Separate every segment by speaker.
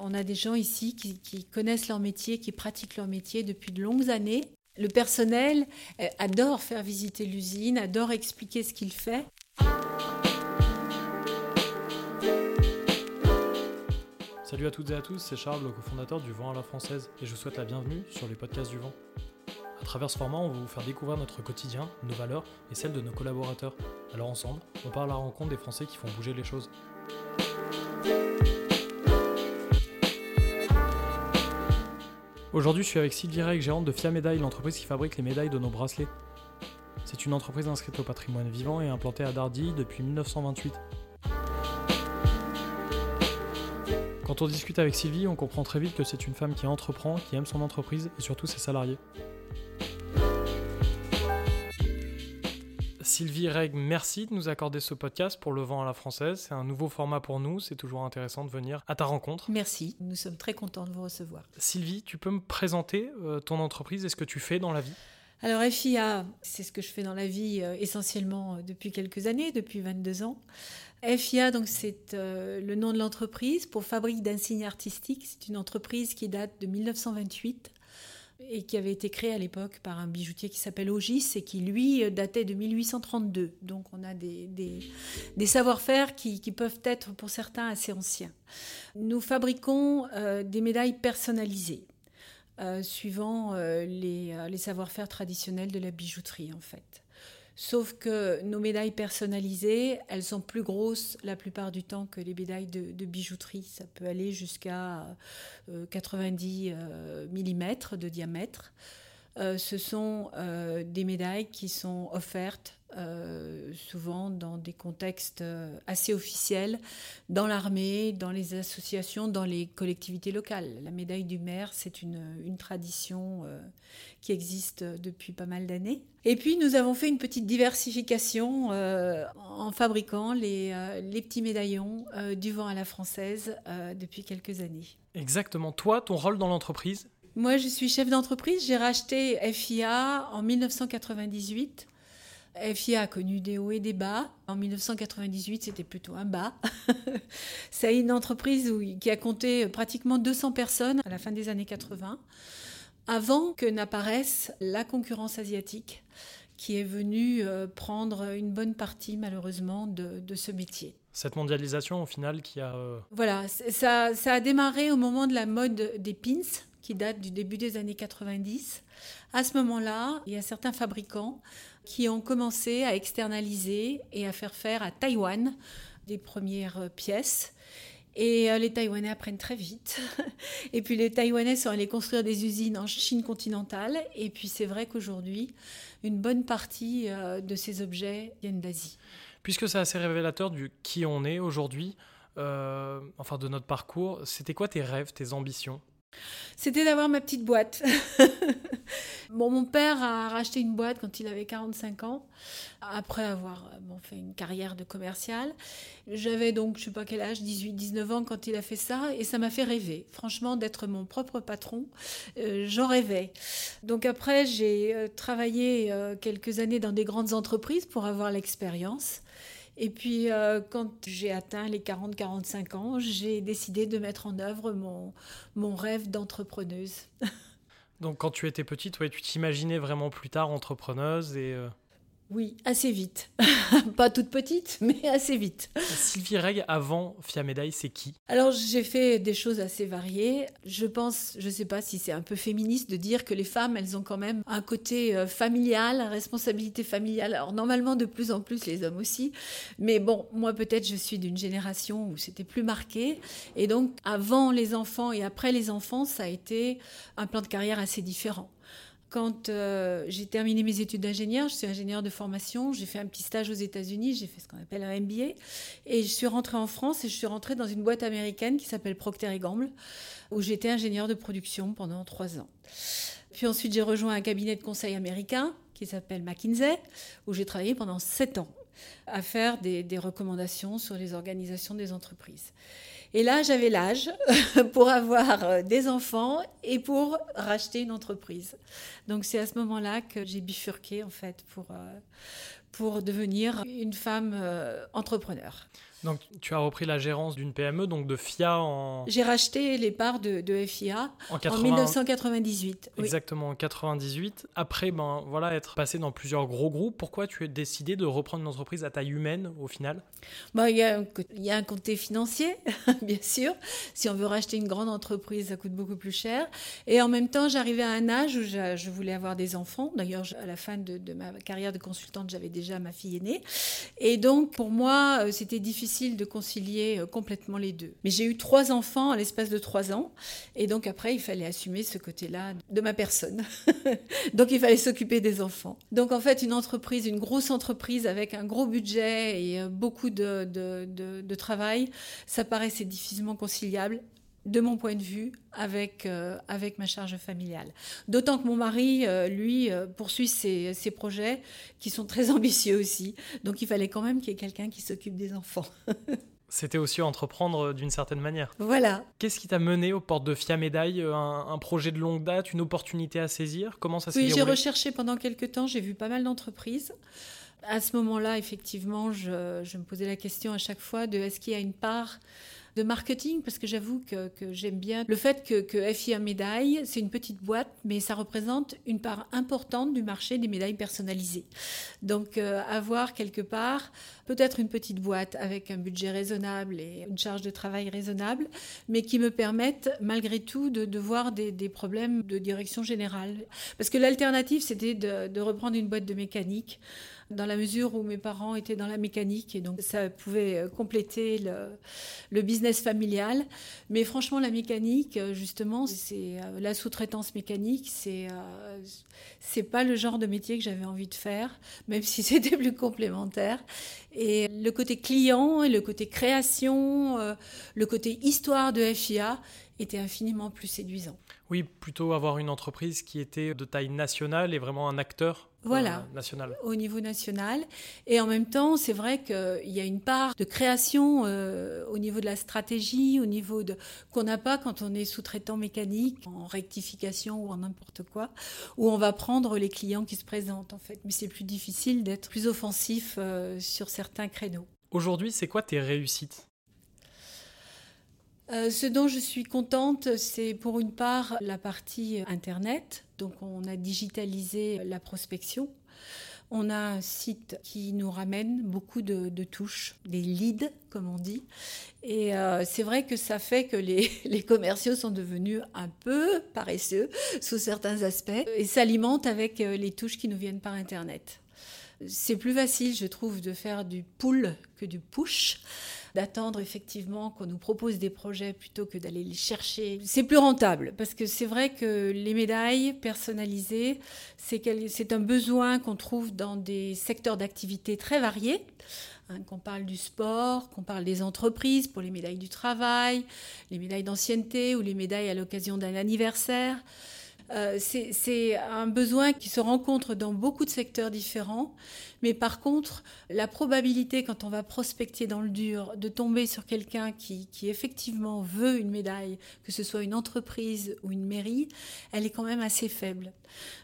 Speaker 1: On a des gens ici qui, connaissent leur métier, qui pratiquent leur métier depuis de longues années. Le personnel euh, adore faire visiter l'usine, adore expliquer ce qu'il fait.
Speaker 2: Salut à toutes et à tous, c'est Charles, le cofondateur du Vent à la Française, et je vous souhaite la bienvenue sur les podcasts du Vent. À travers ce format, on va vous faire découvrir notre quotidien, nos valeurs et celles de nos collaborateurs. Alors ensemble, on part à la rencontre des Français qui font bouger les choses. Aujourd'hui, je suis avec Sylvie Reg, gérante de Fia Médaille, l'entreprise qui fabrique les médailles de nos bracelets. C'est une entreprise inscrite au patrimoine vivant et implantée à Dardy depuis 1928. Quand on discute avec Sylvie, on comprend très vite que c'est une femme qui entreprend, qui aime son entreprise et surtout ses salariés. Sylvie Reg, merci de nous accorder ce podcast pour Le Vent à la Française. C'est un nouveau format pour nous. C'est toujours intéressant de venir à ta rencontre.
Speaker 1: Merci. Nous sommes très contents de vous recevoir.
Speaker 2: Sylvie, tu peux me présenter euh, ton entreprise et ce que tu fais dans la vie?
Speaker 1: Alors FIA, c'est ce que je fais dans la vie euh, essentiellement euh, depuis quelques années, depuis 22 ans. FIA, donc c'est le nom de l'entreprise pour Fabrique d'insignes artistiques. C'est une entreprise qui date de 1928 et qui avait été créé à l'époque par un bijoutier qui s'appelle Ogis et qui, lui, datait de 1832. Donc on a des, des, savoir-faire qui, qui, peuvent être pour certains assez anciens. Nous fabriquons euh, des médailles personnalisées. Euh, suivant euh, les, les savoir-faire traditionnels de la bijouterie en fait. Sauf que nos médailles personnalisées, elles sont plus grosses la plupart du temps que les médailles de, bijouterie. Ça peut aller jusqu'à 90 euh, euh, mm de diamètre. Euh, ce sont des médailles qui sont offertes euh, souvent dans des contextes euh, assez officiels, dans l'armée, dans les associations, dans les collectivités locales. La médaille du maire, c'est une, tradition euh, qui existe depuis pas mal d'années. Et puis nous avons fait une petite diversification en fabriquant les, les petits médaillons du vent à la française depuis quelques années.
Speaker 2: Exactement. Toi, ton rôle dans l'entreprise?
Speaker 1: Moi, je suis chef d'entreprise. J'ai racheté FIA en 1998 FIA a connu des hauts et des bas. En 1998, c'était plutôt un bas. C'est une entreprise qui a compté pratiquement 200 personnes à la fin des années 80, avant que n'apparaisse la concurrence asiatique qui est venue euh, prendre une bonne partie, malheureusement, de, ce métier.
Speaker 2: Cette mondialisation, au final, qui a... Euh,
Speaker 1: voilà, ça, ça a démarré au moment de la mode des pins, qui date du début des années 90. À ce moment-là, il y a certains fabricants qui ont commencé à externaliser et à faire faire à Taïwan des premières euh, pièces. Et euh, les Taïwanais apprennent très vite. Et puis les Taïwanais sont allés construire des usines en Chine continentale. Et puis c'est vrai qu'aujourd'hui, une bonne partie euh, de ces objets viennent d'Asie.
Speaker 2: Puisque c'est assez révélateur du qui on est aujourd'hui, enfin de notre parcours, c'était quoi tes rêves, tes ambitions?
Speaker 1: C'était d'avoir ma petite boîte. mon père a racheté une boîte quand il avait 45 ans, après avoir bon, fait une carrière de commercial. J'avais donc, je sais pas quel âge, 18, 19 ans quand il a fait ça, et ça m'a fait rêver. Franchement, d'être mon propre patron, euh, j'en rêvais. Donc après, j'ai euh, travaillé euh, quelques années dans des grandes entreprises pour avoir l'expérience. Et puis, euh, quand j'ai atteint les 40-45 ans, j'ai décidé de mettre en œuvre mon rêve d'entrepreneuse.
Speaker 2: Donc, quand tu étais petite, tu t'imaginais vraiment plus tard entrepreneuse et... Euh,
Speaker 1: oui, assez vite. Pas toute petite, mais assez vite.
Speaker 2: Sylvie Reg, avant Fia Médaille, c'est qui?
Speaker 1: Alors, j'ai fait des choses assez variées. Je pense, je ne sais pas si c'est un peu féministe de dire que les femmes, elles ont quand même un côté euh, familial, responsabilité familiale. Alors, normalement, de plus en plus, les hommes aussi. Mais bon, moi, peut-être, je suis d'une génération où c'était plus marqué. Et donc, avant les enfants et après les enfants, ça a été un plan de carrière assez différent. Quand euh, j'ai terminé mes études d'ingénieur, je suis ingénieur de formation, j'ai fait un petit stage aux États-Unis, j'ai fait ce qu'on appelle un MBA, et je suis rentrée en France et je suis rentrée dans une boîte américaine qui s'appelle Procter Gamble, où j'étais ingénieur de production pendant trois ans. Puis ensuite, j'ai rejoint un cabinet de conseil américain qui s'appelle McKinsey, où j'ai travaillé pendant sept ans à faire des, des recommandations sur les organisations des entreprises. Et là, j'avais l'âge pour avoir euh, des enfants et pour racheter une entreprise. Donc c'est à ce moment-là que j'ai bifurqué en fait pour, euh, pour devenir une femme euh, entrepreneur.
Speaker 2: Donc tu as repris la gérance d'une PME, donc de FIA en...
Speaker 1: J'ai racheté les parts de, FIA en, 1998.
Speaker 2: Exactement, en 98. Après, ben, voilà, être passé dans plusieurs gros groupes, pourquoi tu as décidé de reprendre une entreprise à taille humaine au final?
Speaker 1: Ben, Il y, a, y a un côté financier, bien sûr. Si on veut racheter une grande entreprise, ça coûte beaucoup plus cher. Et en même temps, j'arrivais à un âge où je, voulais avoir des enfants. D'ailleurs, à la fin de, de ma carrière de consultante, j'avais déjà ma fille aînée. Et donc, pour moi, euh, c'était difficile de concilier euh, complètement les deux. Mais j'ai eu trois enfants à l'espace de trois ans, et donc après, il fallait assumer ce côté-là de ma personne. donc il fallait s'occuper des enfants. Donc en fait, une entreprise, une grosse entreprise avec un gros budget et euh, beaucoup de, de, travail, ça paraissait difficilement conciliable de mon point de vue, avec, euh, avec ma charge familiale. D'autant que mon mari, lui, poursuit ses, ses, projets qui sont très ambitieux aussi. Donc il fallait quand même qu'il y ait quelqu'un qui s'occupe des enfants.
Speaker 2: C'était aussi entreprendre d'une certaine manière.
Speaker 1: Voilà.
Speaker 2: Qu'est-ce qui t'a mené aux portes de FIA Médaille un, un, projet de longue date, une opportunité à saisir? Comment ça s'est
Speaker 1: Oui, j'ai recherché pendant quelques temps, j'ai vu pas mal d'entreprises. À ce moment-là, effectivement, je, je, me posais la question à chaque fois de est-ce qu'il y a une part de marketing parce que j'avoue que, j'aime bien le fait que, que FIA Médaille, c'est une petite boîte, mais ça représente une part importante du marché des médailles personnalisées. Donc euh, avoir quelque part peut-être une petite boîte avec un budget raisonnable et une charge de travail raisonnable, mais qui me permettent malgré tout de, voir des, problèmes de direction générale. Parce que l'alternative, c'était de, de reprendre une boîte de mécanique dans la mesure où mes parents étaient dans la mécanique et donc ça pouvait euh, compléter le, business familial. Mais franchement, la mécanique, euh, justement, c'est euh, la sous-traitance mécanique, c'est c'est pas le genre de métier que j'avais envie de faire, même si c'était plus complémentaire. Et le côté client et le côté création, le côté histoire de FIA était infiniment plus séduisant.
Speaker 2: Oui, plutôt avoir une entreprise qui était de taille nationale et vraiment un acteur
Speaker 1: voilà,
Speaker 2: euh, national.
Speaker 1: Au niveau national. Et en même temps, c'est vrai qu'il y a une part de création euh, au niveau de la stratégie, au niveau de qu'on n'a pas quand on est sous-traitant mécanique, en rectification ou en n'importe quoi, où on va prendre les clients qui se présentent en fait. Mais c'est plus difficile d'être plus offensif euh, sur certains créneaux.
Speaker 2: Aujourd'hui, c'est quoi tes réussites?
Speaker 1: Ce dont je suis contente, c'est pour une part la partie Internet, donc on a digitalisé la prospection. On a un site qui nous ramène beaucoup de, touches, des leads, comme on dit. Et euh, c'est vrai que ça fait que les, les, commerciaux sont devenus un peu paresseux sous certains aspects et s'alimentent avec euh, les touches qui nous viennent par Internet. C'est plus facile, je trouve, de faire du pull que du push d'attendre effectivement qu'on nous propose des projets plutôt que d'aller les chercher. C'est plus rentable parce que c'est vrai que les médailles personnalisées, c'est un besoin qu'on trouve dans des secteurs d'activité très variés. Hein, qu'on parle du sport, qu'on parle des entreprises pour les médailles du travail, les médailles d'ancienneté ou les médailles à l'occasion d'un anniversaire. Euh, c'est un besoin qui se rencontre dans beaucoup de secteurs différents, mais par contre, la probabilité quand on va prospecter dans le dur de tomber sur quelqu'un qui, effectivement veut une médaille, que ce soit une entreprise ou une mairie, elle est quand même assez faible.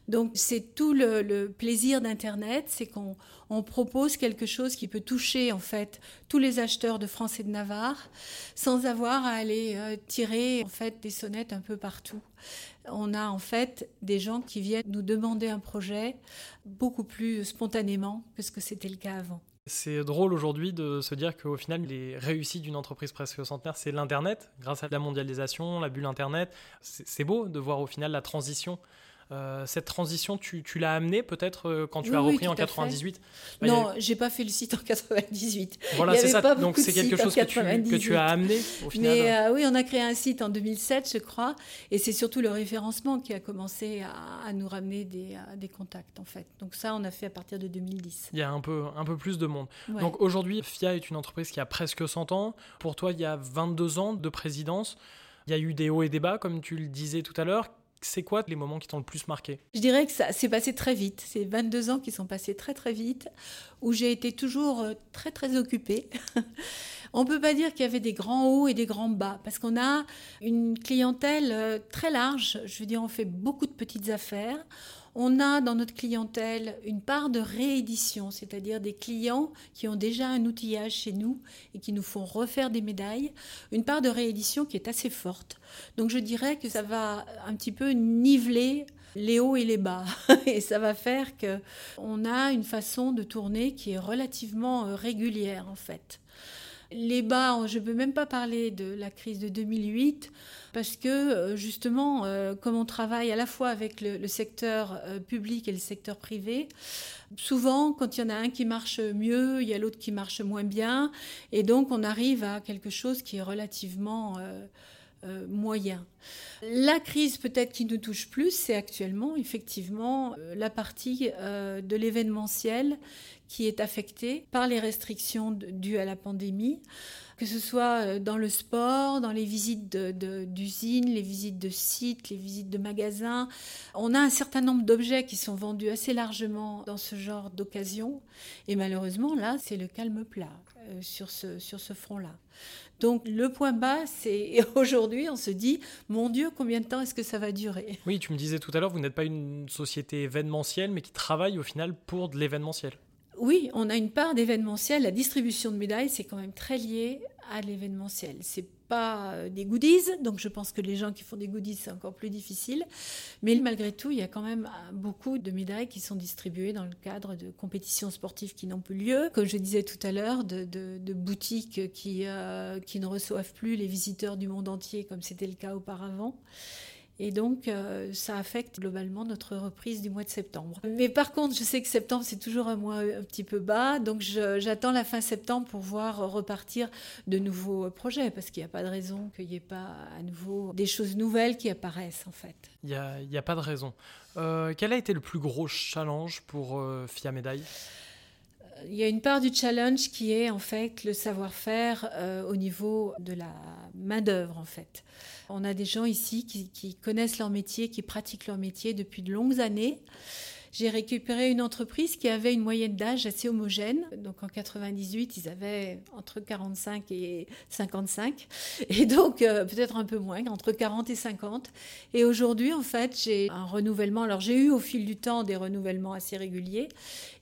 Speaker 1: Donc c'est tout le, plaisir d'Internet, c'est qu'on propose quelque chose qui peut toucher en fait tous les acheteurs de France et de Navarre, sans avoir à aller euh, tirer en fait des sonnettes un peu partout on a en fait des gens qui viennent nous demander un projet beaucoup plus spontanément que ce que c'était le cas avant.
Speaker 2: C'est drôle aujourd'hui de se dire qu'au final, les réussites d'une entreprise presque centenaire, c'est l'Internet, grâce à la mondialisation, la bulle Internet. C'est beau de voir au final la transition euh, cette transition, tu, l'as amenée peut-être euh, quand tu as repris en 98
Speaker 1: bah, Non, j'ai pas fait le site en 98.
Speaker 2: Voilà, c'est ça. Donc c'est quelque chose que tu, as amené au final?
Speaker 1: Mais euh, oui, on a créé un site en 2007, je crois, et c'est surtout le référencement qui a commencé à, nous ramener des, des, contacts en fait. Donc ça, on a fait à partir de 2010.
Speaker 2: Il y a un peu, un peu plus de monde. Donc aujourd'hui, FIA est une entreprise qui a presque 100 ans. Pour toi, il y a 22 ans de présidence. Il y a eu des hauts et des bas, comme tu le disais tout à l'heure c'est quoi les moments qui t'ont le plus marqué?
Speaker 1: Je dirais que ça s'est passé très vite. C'est 22 ans qui sont passés très très vite, où j'ai été toujours euh, très très occupée. On ne peut pas dire qu'il y avait des grands hauts et des grands bas, parce qu'on a une clientèle euh, très large. Je veux dire, on fait beaucoup de petites affaires. On a dans notre clientèle une part de réédition, c'est-à-dire des clients qui ont déjà un outillage chez nous et qui nous font refaire des médailles, une part de réédition qui est assez forte. Donc je dirais que ça va un petit peu niveler les hauts et les bas. Et ça va faire qu'on a une façon de tourner qui est relativement euh, régulière en fait. Les bas, je ne peux même pas parler de la crise de 2008 parce que euh, justement, euh, comme on travaille à la fois avec le, secteur public et le secteur privé, souvent quand il y en a un qui marche mieux, il y a l'autre qui marche moins bien, et donc on arrive à quelque chose qui est relativement euh, moyen. La crise peut-être qui nous touche plus, c'est actuellement effectivement euh, la partie euh, de l'événementiel qui est affectée par les restrictions dues à la pandémie, que ce soit dans le sport, dans les visites d'usines, les visites de sites, les visites de magasins. On a un certain nombre d'objets qui sont vendus assez largement dans ce genre d'occasion. Et malheureusement, là, c'est le calme plat sur ce, sur ce front-là. Donc le point bas, c'est aujourd'hui, on se dit, mon Dieu, combien de temps est-ce que ça va durer?
Speaker 2: Oui, tu me disais tout à l'heure, vous n'êtes pas une société événementielle, mais qui travaille au final pour de l'événementiel.
Speaker 1: Oui, on a une part d'événementiel. La distribution de médailles, c'est quand même très lié à l'événementiel. C'est pas euh, des goodies, donc je pense que les gens qui font des goodies, c'est encore plus difficile. Mais malgré tout, il y a quand même euh, beaucoup de médailles qui sont distribuées dans le cadre de compétitions sportives qui n'ont plus lieu. Comme je disais tout à l'heure, de, boutiques euh, qui ne reçoivent plus les visiteurs du monde entier comme c'était le cas auparavant. Et donc, euh, ça affecte globalement notre reprise du mois de septembre. Mais par contre, je sais que septembre, c'est toujours un mois un petit peu bas. Donc, j'attends la fin septembre pour voir repartir de nouveaux projets, parce qu'il n'y a pas de raison qu'il n'y ait pas à nouveau des choses nouvelles qui apparaissent, en fait.
Speaker 2: Il n'y a, pas de raison. Euh, quel a été le plus gros challenge pour euh, Médaille?
Speaker 1: Il y a une part du challenge qui est en fait le savoir-faire au niveau de la main-d'œuvre en fait. On a des gens ici qui, connaissent leur métier, qui pratiquent leur métier depuis de longues années j'ai récupéré une entreprise qui avait une moyenne d'âge assez homogène. Donc en 98, ils avaient entre 45 et 55. Et donc euh, peut-être un peu moins, entre 40 et 50. Et aujourd'hui, en fait, j'ai un renouvellement. Alors j'ai eu au fil du temps des renouvellements assez réguliers.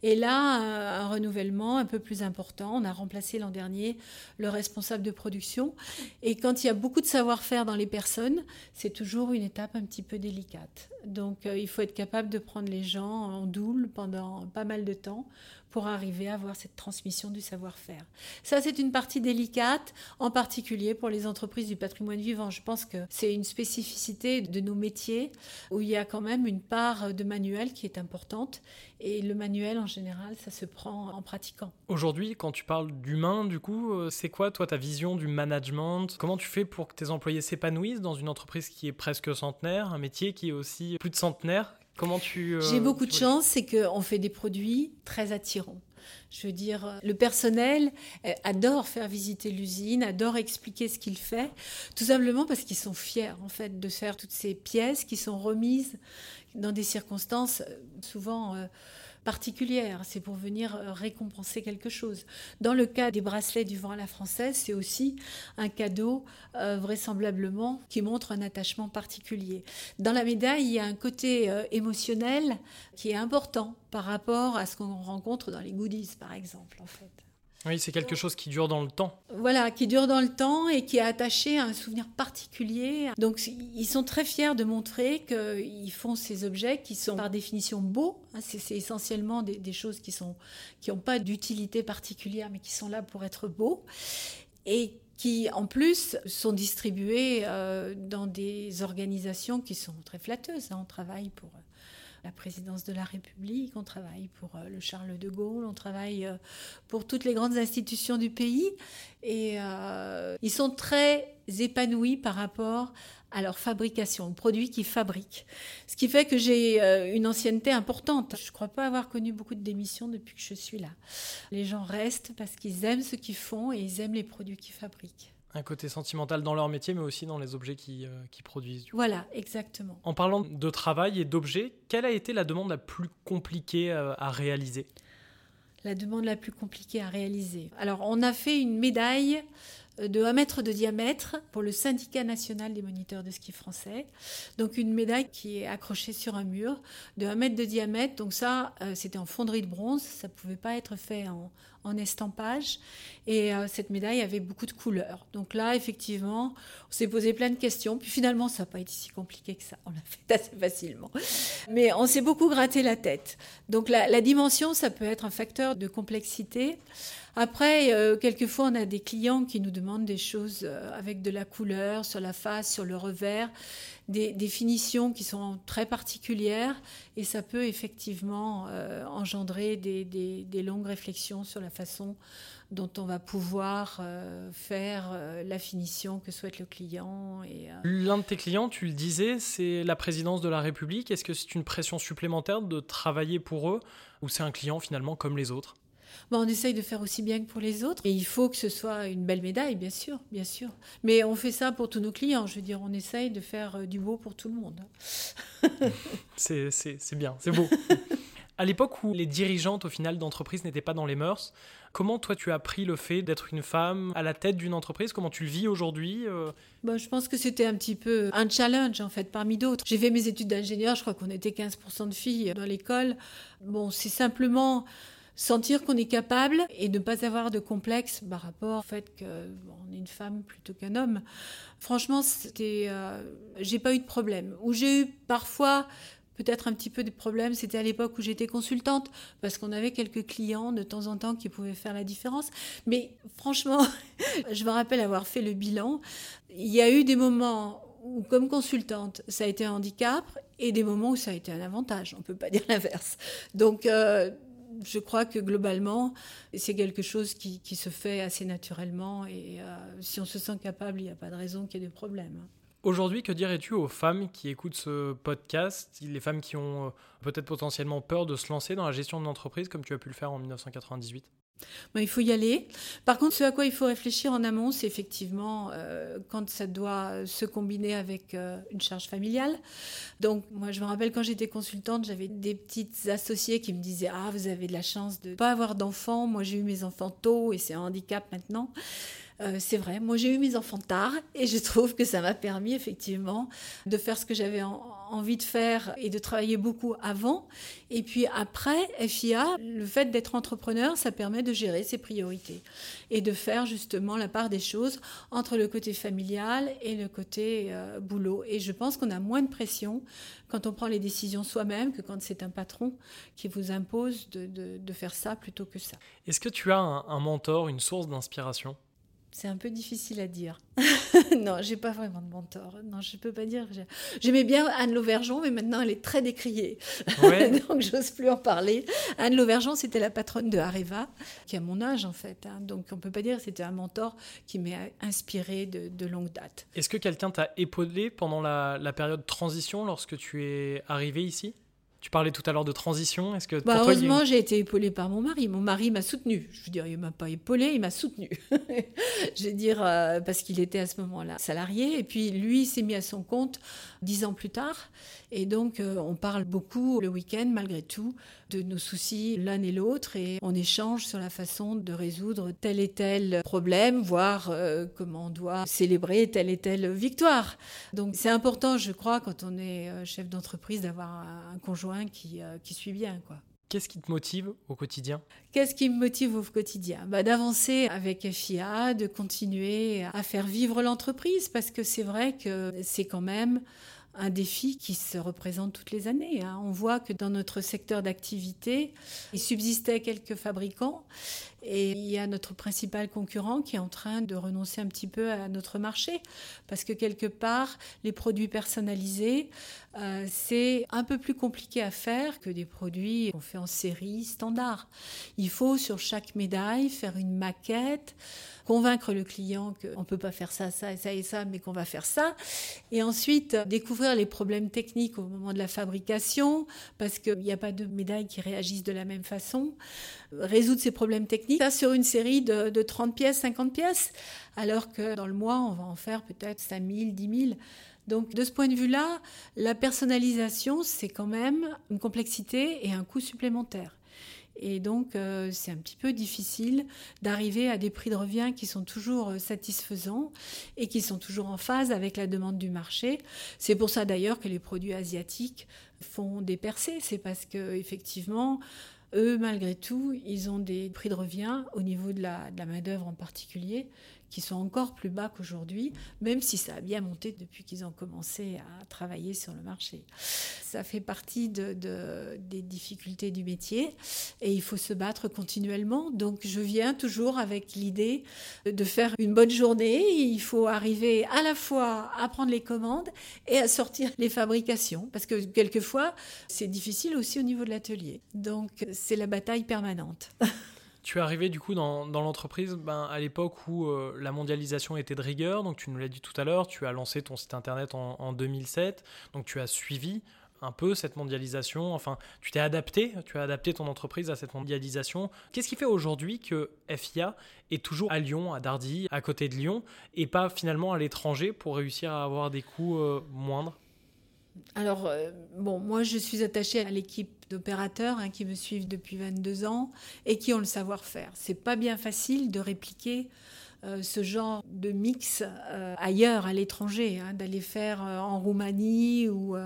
Speaker 1: Et là, euh, un renouvellement un peu plus important. On a remplacé l'an dernier le responsable de production. Et quand il y a beaucoup de savoir-faire dans les personnes, c'est toujours une étape un petit peu délicate. Donc euh, il faut être capable de prendre les gens en double pendant pas mal de temps pour arriver à avoir cette transmission du savoir-faire. Ça, c'est une partie délicate, en particulier pour les entreprises du patrimoine vivant. Je pense que c'est une spécificité de nos métiers où il y a quand même une part de manuel qui est importante. Et le manuel, en général, ça se prend en pratiquant.
Speaker 2: Aujourd'hui, quand tu parles d'humain, du coup, euh, c'est quoi, toi, ta vision du management? Comment tu fais pour que tes employés s'épanouissent dans une entreprise qui est presque centenaire, un métier qui est aussi plus de centenaire Comment tu.
Speaker 1: Euh, J'ai beaucoup de chance, c'est qu'on fait des produits très attirants. Je veux dire, le personnel euh, adore faire visiter l'usine, adore expliquer ce qu'il fait, tout simplement parce qu'ils sont fiers en fait de faire toutes ces pièces qui sont remises dans des circonstances euh, souvent particulière, c'est pour venir euh, récompenser quelque chose. Dans le cas des bracelets du vent à la française, c'est aussi un cadeau euh, vraisemblablement qui montre un attachement particulier. Dans la médaille, il y a un côté euh, émotionnel qui est important par rapport à ce qu'on rencontre dans les goodies, par exemple, en fait.
Speaker 2: Oui, c'est quelque chose qui dure dans le temps.
Speaker 1: Voilà, qui dure dans le temps et qui est attaché à un souvenir particulier. Donc, ils sont très fiers de montrer qu'ils font ces objets qui sont par définition beaux. Hein, c'est essentiellement des, choses qui n'ont qui pas d'utilité particulière, mais qui sont là pour être beaux. Et qui en plus sont distribués euh, dans des organisations qui sont très flatteuses. Hein. On travaille pour la présidence de la République, on travaille pour euh, le Charles de Gaulle, on travaille euh, pour toutes les grandes institutions du pays. Et euh, ils sont très épanouis par rapport à leur fabrication, aux produits qu'ils fabriquent. Ce qui fait que j'ai une ancienneté importante. Je ne crois pas avoir connu beaucoup de démissions depuis que je suis là. Les gens restent parce qu'ils aiment ce qu'ils font et ils aiment les produits qu'ils fabriquent
Speaker 2: un côté sentimental dans leur métier, mais aussi dans les objets qui, euh, produisent.
Speaker 1: Voilà, exactement.
Speaker 2: En parlant de travail et d'objets, quelle a été la demande la plus compliquée euh, à réaliser?
Speaker 1: La demande la plus compliquée à réaliser. Alors, on a fait une médaille de 1 mètre de diamètre pour le syndicat national des moniteurs de ski français. Donc une médaille qui est accrochée sur un mur de 1 mètre de diamètre. Donc ça, euh, c'était en fonderie de bronze, ça ne pouvait pas être fait en, estampage. Et euh, cette médaille avait beaucoup de couleurs. Donc là, effectivement, on s'est posé plein de questions. Puis finalement, ça n'a pas été si compliqué que ça. On l'a fait assez facilement. Mais on s'est beaucoup gratté la tête. Donc la dimension, ça peut être un facteur de complexité. Après, euh, quelquefois, on a des clients qui nous demandent des choses euh, avec de la couleur sur la face, sur le revers, des, finitions qui sont très particulières, et ça peut effectivement euh, engendrer des, longues réflexions sur la façon dont on va pouvoir faire la finition que souhaite le client.
Speaker 2: L'un de tes clients, tu le disais, c'est la présidence de la République. Est-ce que c'est une pression supplémentaire de travailler pour eux, ou c'est un client finalement comme les autres?
Speaker 1: On essaye de faire aussi bien que pour les autres. Et il faut que ce soit une belle médaille, bien sûr, bien sûr. Mais on fait ça pour tous nos clients. Je veux dire, on essaye de faire euh, du beau pour tout le monde.
Speaker 2: c'est bien, c'est beau. à l'époque où les dirigeantes au final d'entreprise n'étaient pas dans les mœurs, comment toi tu as pris le fait d'être une femme à la tête d'une entreprise? Comment tu le vis aujourd'hui euh?
Speaker 1: bah, Je pense que c'était un petit peu un challenge en fait parmi d'autres. J'ai fait mes études d'ingénieur, je crois qu'on était 15% de filles dans l'école. Bon, c'est simplement sentir qu'on est capable et ne pas avoir de complexe par rapport au fait qu'on est une femme plutôt qu'un homme. Franchement, c'était, euh, j'ai pas eu de problème. Où j'ai eu parfois peut-être un petit peu de problème, c'était à l'époque où j'étais consultante, parce qu'on avait quelques clients de temps en temps qui pouvaient faire la différence. Mais franchement, je me rappelle avoir fait le bilan. Il y a eu des moments où, comme consultante, ça a été un handicap, et des moments où ça a été un avantage. On ne peut pas dire l'inverse. Donc, euh, je crois que globalement, c'est quelque chose qui, se fait assez naturellement et euh, si on se sent capable, il n'y a pas de raison qu'il y ait des problèmes.
Speaker 2: Aujourd'hui, que dirais-tu aux femmes qui écoutent ce podcast, les femmes qui ont euh, peut-être potentiellement peur de se lancer dans la gestion de l'entreprise comme tu as pu le faire en 1998
Speaker 1: ben, il faut y aller. Par contre, ce à quoi il faut réfléchir en amont, c'est effectivement euh, quand ça doit se combiner avec euh, une charge familiale. Donc, moi, je me rappelle quand j'étais consultante, j'avais des petites associées qui me disaient Ah, vous avez de la chance de ne pas avoir d'enfants. Moi, j'ai eu mes enfants tôt et c'est un handicap maintenant. Euh, c'est vrai, moi j'ai eu mes enfants tard et je trouve que ça m'a permis effectivement de faire ce que j'avais envie de faire et de travailler beaucoup avant. Et puis après, FIA, le fait d'être entrepreneur, ça permet de gérer ses priorités et de faire justement la part des choses entre le côté familial et le côté euh, boulot. Et je pense qu'on a moins de pression quand on prend les décisions soi-même que quand c'est un patron qui vous impose de, faire ça plutôt que ça.
Speaker 2: Est-ce que tu as un mentor, une source d'inspiration?
Speaker 1: C'est un peu difficile à dire. non, j'ai pas vraiment de mentor. Non, je peux pas dire. J'aimais bien Anne Lauvergeon, mais maintenant elle est très décriée. donc j'ose plus en parler. Anne Lauvergeon, c'était la patronne de Areva, qui a mon âge en fait. Hein. Donc on peut pas dire que c'était un mentor qui m'est inspiré de, longue date.
Speaker 2: Est-ce que quelqu'un t'a épaulé pendant la, la période transition lorsque tu es arrivé ici? Tu parlais tout à l'heure de transition. Est-ce que
Speaker 1: bah, heureusement, j'ai été épaulée par mon mari. Mon mari m'a soutenue. Je veux dire, il m'a pas épaulée, il m'a soutenue. je veux dire euh, parce qu'il était à ce moment-là salarié et puis lui s'est mis à son compte dix ans plus tard. Et donc, euh, on parle beaucoup le week-end, malgré tout, de nos soucis l'un et l'autre et on échange sur la façon de résoudre tel et tel problème, voire euh, comment on doit célébrer telle et telle victoire. Donc, c'est important, je crois, quand on est euh, chef d'entreprise, d'avoir un conjoint qui, qui suit bien, quoi.
Speaker 2: Qu'est-ce qui te motive au quotidien?
Speaker 1: Qu'est-ce qui me motive au quotidien? Bah, D'avancer avec FIA, de continuer à faire vivre l'entreprise, parce que c'est vrai que c'est quand même un défi qui se représente toutes les années. Hein. On voit que dans notre secteur d'activité, il subsistait quelques fabricants et il y a notre principal concurrent qui est en train de renoncer un petit peu à notre marché parce que quelque part, les produits personnalisés, euh, c'est un peu plus compliqué à faire que des produits qu'on fait en série standard. Il faut sur chaque médaille faire une maquette convaincre le client qu'on ne peut pas faire ça, ça et ça et ça, mais qu'on va faire ça. Et ensuite, découvrir les problèmes techniques au moment de la fabrication, parce qu'il n'y a pas de médailles qui réagissent de la même façon. Résoudre ces problèmes techniques, ça sur une série de, de 30 pièces, 50 pièces, alors que dans le mois, on va en faire peut-être 5 000, 10 000. Donc de ce point de vue-là, la personnalisation, c'est quand même une complexité et un coût supplémentaire. Et donc, euh, c'est un petit peu difficile d'arriver à des prix de revient qui sont toujours euh, satisfaisants et qui sont toujours en phase avec la demande du marché. C'est pour ça d'ailleurs que les produits asiatiques font des percées. C'est parce que effectivement, eux, malgré tout, ils ont des prix de revient au niveau de la, de la main-d'œuvre en particulier qui sont encore plus bas qu'aujourd'hui, même si ça a bien monté depuis qu'ils ont commencé à travailler sur le marché. Ça fait partie de, des difficultés du métier et il faut se battre continuellement. Donc je viens toujours avec l'idée de faire une bonne journée. Il faut arriver à la fois à prendre les commandes et à sortir les fabrications, parce que quelquefois c'est difficile aussi au niveau de l'atelier. Donc c'est la bataille permanente.
Speaker 2: Tu es arrivé du coup dans, l'entreprise ben, à l'époque où euh, la mondialisation était de rigueur, donc tu nous l'as dit tout à l'heure, tu as lancé ton site internet en, 2007, donc tu as suivi un peu cette mondialisation, enfin tu t'es adapté, tu as adapté ton entreprise à cette mondialisation. Qu'est-ce qui fait aujourd'hui que FIA est toujours à Lyon, à Dardy, à côté de Lyon, et pas finalement à l'étranger pour réussir à avoir des coûts euh, moindres?
Speaker 1: Alors, euh, bon, moi, je suis attachée à l'équipe d'opérateurs hein, qui me suivent depuis 22 ans et qui ont le savoir-faire. C'est pas bien facile de répliquer euh, ce genre de mix euh, ailleurs, à l'étranger, hein, d'aller faire en Roumanie ou,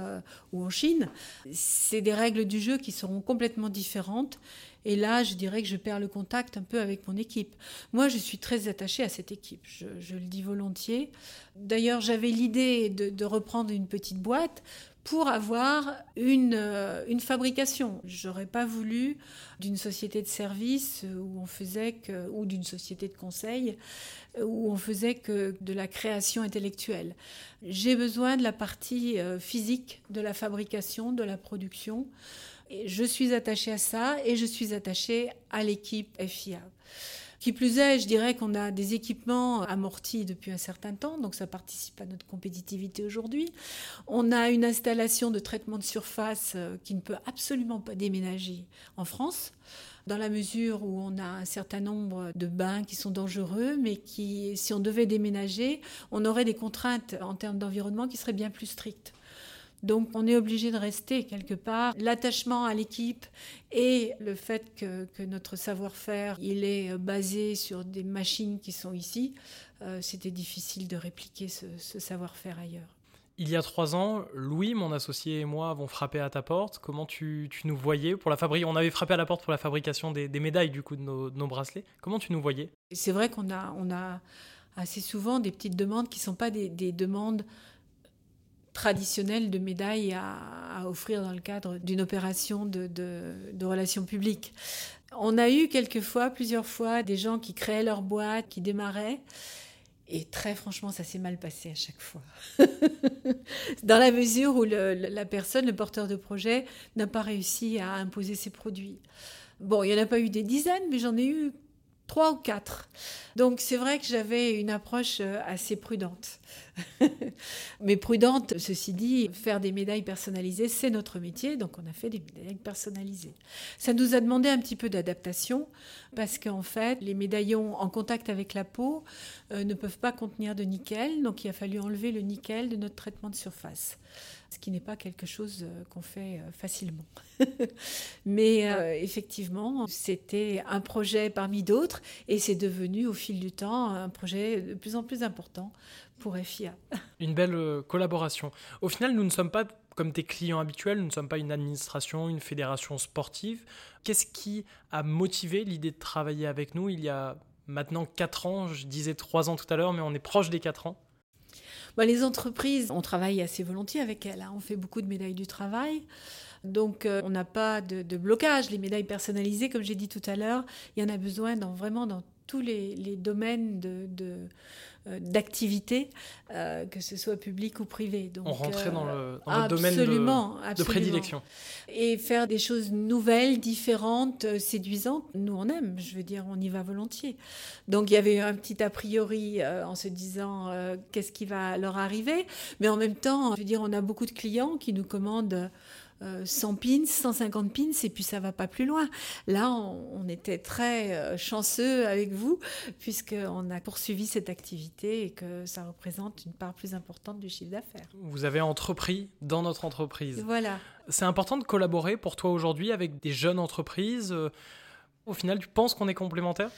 Speaker 1: ou en Chine. C'est des règles du jeu qui seront complètement différentes. Et là, je dirais que je perds le contact un peu avec mon équipe. Moi, je suis très attachée à cette équipe, je, le dis volontiers. D'ailleurs, j'avais l'idée de, reprendre une petite boîte pour avoir une, euh, une fabrication. J'aurais pas voulu d'une société de service que, ou d'une société de conseil où on faisait que de la création intellectuelle. J'ai besoin de la partie euh, physique de la fabrication, de la production je suis attachée à ça et je suis attachée à l'équipe FIA. Qui plus est, je dirais qu'on a des équipements amortis depuis un certain temps, donc ça participe à notre compétitivité aujourd'hui. On a une installation de traitement de surface euh, qui ne peut absolument pas déménager en France dans la mesure où on a un certain nombre de bains qui sont dangereux, mais qui, si on devait déménager, on aurait des contraintes en termes d'environnement qui seraient bien plus strictes. Donc on est obligé de rester quelque part. L'attachement à l'équipe et le fait que, notre savoir-faire il est basé sur des machines qui sont ici, euh, c'était difficile de répliquer ce, savoir-faire ailleurs.
Speaker 2: Il y a trois ans, Louis, mon associé et moi avons frappé à ta porte. Comment tu, nous voyais pour la fabrique On avait frappé à la porte pour la fabrication des, médailles du coup de nos, bracelets. Comment tu nous voyais?
Speaker 1: C'est vrai qu'on a, on a assez souvent des petites demandes qui ne sont pas des demandes traditionnel de médailles à, offrir dans le cadre d'une opération de, de, relations publiques. On a eu quelquefois, plusieurs fois, des gens qui créaient leur boîte, qui démarraient. Et très franchement, ça s'est mal passé à chaque fois. Dans la mesure où la personne, le porteur de projet, n'a pas réussi à imposer ses produits. Bon, il n'y en a pas eu des dizaines, mais j'en ai eu trois ou quatre. Donc c'est vrai que j'avais une approche euh, assez prudente. Mais prudente, ceci dit, faire des médailles personnalisées, c'est notre métier, donc on a fait des médailles personnalisées. Ça nous a demandé un petit peu d'adaptation, parce qu'en fait, les médaillons en contact avec la peau euh, ne peuvent pas contenir de nickel, donc il a fallu enlever le nickel de notre traitement de surface ce qui n'est pas quelque chose euh, qu'on fait euh, facilement. Mais euh, effectivement, c'était un projet parmi d'autres et c'est devenu au fil du temps un projet de plus en plus important pour FIA.
Speaker 2: Une belle collaboration. Au final, nous ne sommes pas comme tes clients habituels, nous ne sommes pas une administration, une fédération sportive. Qu'est-ce qui a motivé l'idée de travailler avec nous il y a maintenant 4 ans? Je disais 3 ans tout à l'heure, mais on est proche des 4 ans.
Speaker 1: Bah, les entreprises, on travaille assez volontiers avec elles. Hein. On fait beaucoup de médailles du travail. Donc, euh, on n'a pas de, blocage. Les médailles personnalisées, comme j'ai dit tout à l'heure, il y en a besoin dans, vraiment dans tous les, domaines de, euh, d'activité, euh, que ce soit public ou privé.
Speaker 2: Donc, on rentrait dans le, domaine de, de, prédilection.
Speaker 1: Et faire des choses nouvelles, différentes, euh, séduisantes, nous on aime, je veux dire, on y va volontiers. Donc il y avait un petit a priori en se disant qu'est-ce qui va leur arriver, mais en même temps, je veux dire, on a beaucoup de clients qui nous commandent 100 pins, 150 pins, et puis ça va pas plus loin. Là, on, était très euh, chanceux avec vous, puisqu'on a poursuivi cette activité et que ça représente une part plus importante du chiffre d'affaires.
Speaker 2: Vous avez entrepris dans notre entreprise.
Speaker 1: Voilà.
Speaker 2: C'est important de collaborer pour toi aujourd'hui avec des jeunes entreprises. Euh, Au final, tu penses qu'on est complémentaires?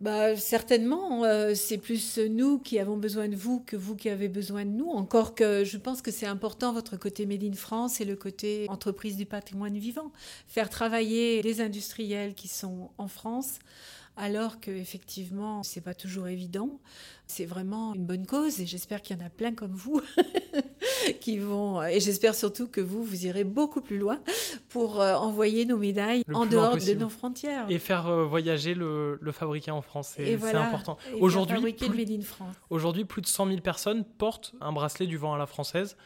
Speaker 1: Bah, certainement, euh, c'est plus nous qui avons besoin de vous que vous qui avez besoin de nous. Encore que je pense que c'est important votre côté Made in France et le côté entreprise du patrimoine vivant. Faire travailler des industriels qui sont en France alors que effectivement c'est pas toujours évident. C'est vraiment une bonne cause et j'espère qu'il y en a plein comme vous qui vont et j'espère surtout que vous vous irez beaucoup plus loin pour euh, envoyer nos médailles en dehors de nos frontières
Speaker 2: et faire euh, voyager le, le fabriqué en France. C'est important.
Speaker 1: Aujourd'hui, plus,
Speaker 2: aujourd'hui, plus de 100 000 personnes portent un bracelet du vent à la française.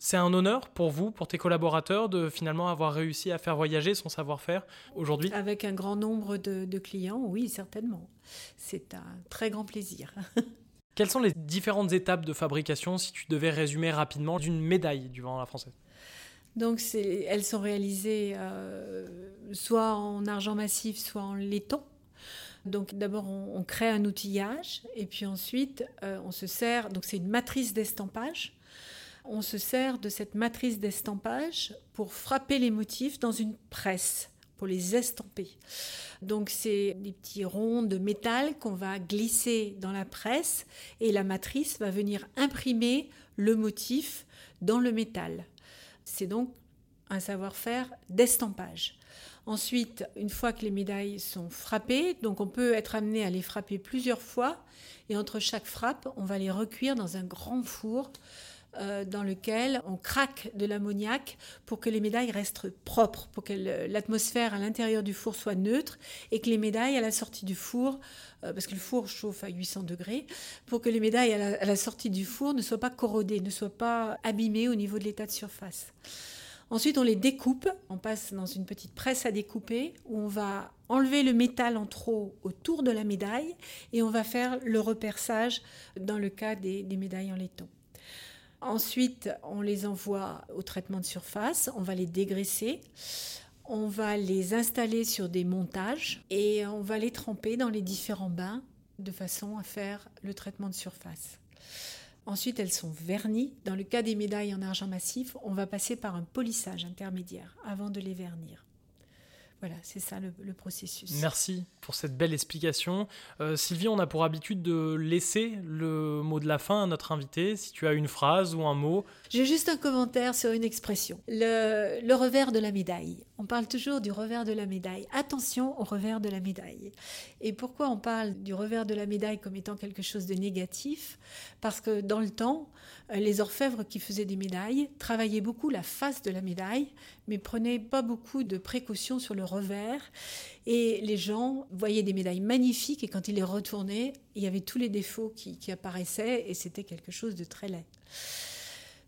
Speaker 2: C'est un honneur pour vous, pour tes collaborateurs, de finalement avoir réussi à faire voyager son savoir-faire aujourd'hui?
Speaker 1: Avec un grand nombre de, clients, oui, certainement. C'est un très grand plaisir.
Speaker 2: Quelles sont les différentes étapes de fabrication, si tu devais résumer rapidement, d'une médaille du vent à la française?
Speaker 1: Donc, elles sont réalisées euh, soit en argent massif, soit en laiton. Donc, d'abord, on, crée un outillage et puis ensuite, euh, on se sert. Donc, c'est une matrice d'estampage on se sert de cette matrice d'estampage pour frapper les motifs dans une presse, pour les estamper. Donc c'est des petits ronds de métal qu'on va glisser dans la presse et la matrice va venir imprimer le motif dans le métal. C'est donc un savoir-faire d'estampage. Ensuite, une fois que les médailles sont frappées, donc on peut être amené à les frapper plusieurs fois, et entre chaque frappe, on va les recuire dans un grand four euh, dans lequel on craque de l'ammoniac pour que les médailles restent propres, pour que l'atmosphère à l'intérieur du four soit neutre et que les médailles à la sortie du four, euh, parce que le four chauffe à 800 degrés, pour que les médailles à la, sortie du four ne soient pas corrodées, ne soient pas abîmées au niveau de l'état de surface. Ensuite, on les découpe, on passe dans une petite presse à découper où on va enlever le métal en trop autour de la médaille et on va faire le reperçage dans le cas des, des médailles en laiton. Ensuite, on les envoie au traitement de surface, on va les dégraisser, on va les installer sur des montages et on va les tremper dans les différents bains de façon à faire le traitement de surface. Ensuite, elles sont vernies. Dans le cas des médailles en argent massif, on va passer par un polissage intermédiaire avant de les vernir. Voilà, c'est ça le, processus.
Speaker 2: Merci pour cette belle explication. Euh, Sylvie, on a pour habitude de laisser le mot de la fin à notre invité. Si tu as une phrase ou un mot.
Speaker 1: J'ai juste un commentaire sur une expression. Le, le, revers de la médaille. On parle toujours du revers de la médaille. Attention au revers de la médaille. Et pourquoi on parle du revers de la médaille comme étant quelque chose de négatif? Parce que dans le temps, euh, les orfèvres qui faisaient des médailles travaillaient beaucoup la face de la médaille, mais prenaient pas beaucoup de précautions sur le revers. Et les gens voyaient des médailles magnifiques et quand ils les retournaient, il y avait tous les défauts qui, apparaissaient et c'était quelque chose de très laid.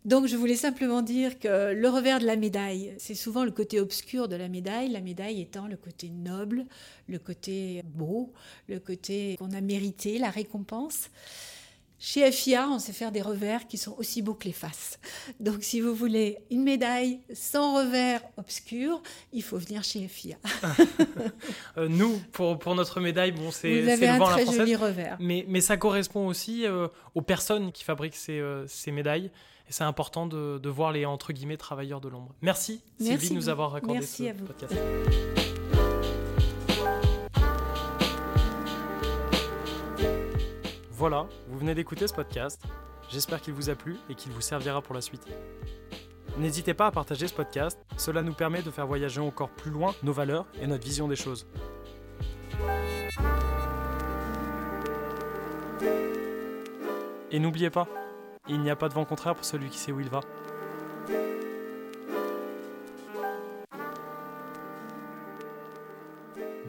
Speaker 1: Donc je voulais simplement dire que le revers de la médaille, c'est souvent le côté obscur de la médaille, la médaille étant le côté noble, le côté beau, le côté qu'on a mérité, la récompense. Chez FIA, on sait faire des revers qui sont aussi beaux que les faces. Donc, si vous voulez une médaille sans revers obscur, il faut venir chez FIA.
Speaker 2: Euh, nous, pour, pour notre médaille, bon, c'est
Speaker 1: le vent un très joli revers.
Speaker 2: Mais, mais ça correspond aussi euh, aux personnes qui fabriquent ces, euh, ces médailles. Et c'est important de, de, voir les entre guillemets travailleurs de l'ombre. Merci, Sylvie de nous avoir accordé
Speaker 1: Merci
Speaker 2: ce
Speaker 1: à vous.
Speaker 2: podcast. Voilà, vous venez d'écouter ce podcast. J'espère qu'il vous a plu et qu'il vous servira pour la suite. N'hésitez pas à partager ce podcast, cela nous permet de faire voyager encore plus loin nos valeurs et notre vision des choses. Et n'oubliez pas, il n'y a pas de vent contraire pour celui qui sait où il va.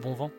Speaker 2: Bon vent.